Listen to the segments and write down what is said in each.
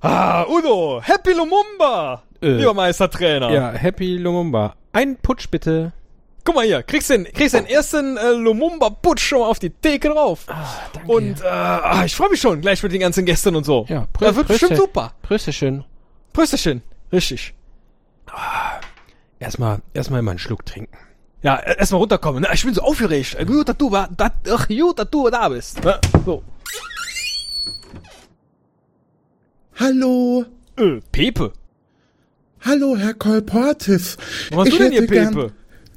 Ah, Udo, Happy Lumumba, Äh. lieber Meistertrainer. Ja, Happy Lumumba. Ein Putsch bitte. Guck mal hier, kriegst den, kriegst den ersten äh, Lumumba-Putsch schon mal auf die Theke drauf. Ah, danke. Und äh, ah, ich freue mich schon gleich mit den ganzen Gästen und so. ja, das wird bestimmt super. Prösterchen. Prösterchen. Richtig. Erstmal, erstmal immer einen Schluck trinken. Ja, äh, erstmal runterkommen. Ne? Ich bin so aufgeregt. Gut, dass du, dat, ach, gut, dass du da bist. Ne? So. Hallo, Äh, Pepe. hallo, Herr Kolportis. Was machst Ich du denn hier, hätte gern- Pepe?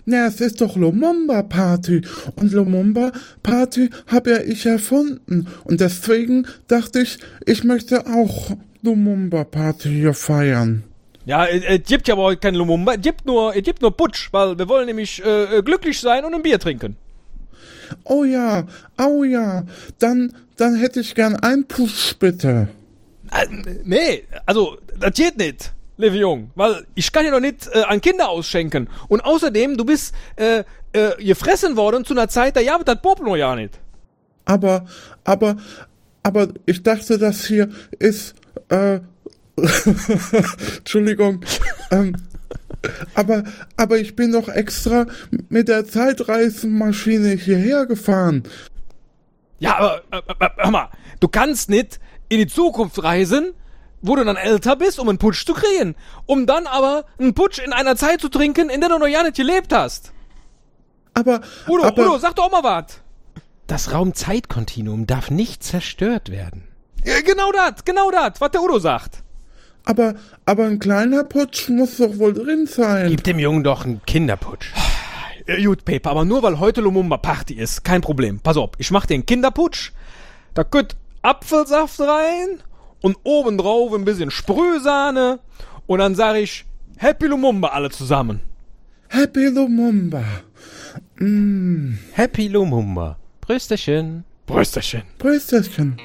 Na, es ist doch Lumumba Party. Und Lumumba Party habe ja ich erfunden. Und deswegen dachte ich, ich möchte auch Lumumba Party hier feiern. Ja, es gibt ja aber heute kein Lumumba. Es gibt nur, es gibt nur Putsch, weil wir wollen nämlich äh, äh, glücklich sein und ein Bier trinken. Oh ja, oh ja. Dann, dann hätte ich gern ein Push, bitte. Äh, nee, also, das geht nicht, liebe Jung, weil ich kann ja noch nicht äh, an Kinder ausschenken. Und außerdem, du bist äh, äh, gefressen worden zu einer Zeit, da ja, das Pop noch ja nicht. Aber, aber, aber ich dachte, das hier ist, äh, Entschuldigung, ähm, aber, aber ich bin doch extra mit der Zeitreisenmaschine hierher gefahren. Ja, aber, äh, äh, hör mal, du kannst nicht in die Zukunft reisen, wo du dann älter bist, um einen Putsch zu kriegen. Um dann aber einen Putsch in einer Zeit zu trinken, in der du noch ja nicht gelebt hast. Aber, Udo, aber, Udo, sag doch mal was. Das Raumzeitkontinuum darf nicht zerstört werden. Ja, genau das, genau das, was der Udo sagt. aber, aber ein kleiner Putsch muss doch wohl drin sein. Gib dem Jungen doch einen Kinderputsch. Gut, Pepe, aber nur weil heute Lumumba Party ist, kein Problem. Pass auf, ich mach den Kinderputsch, da könnt Apfelsaft rein und obendrauf ein bisschen Sprühsahne und dann sag ich Happy Lumumba alle zusammen. Happy Lumumba. Happy Lumumba. Prösterchen. Prösterchen. Prösterchen.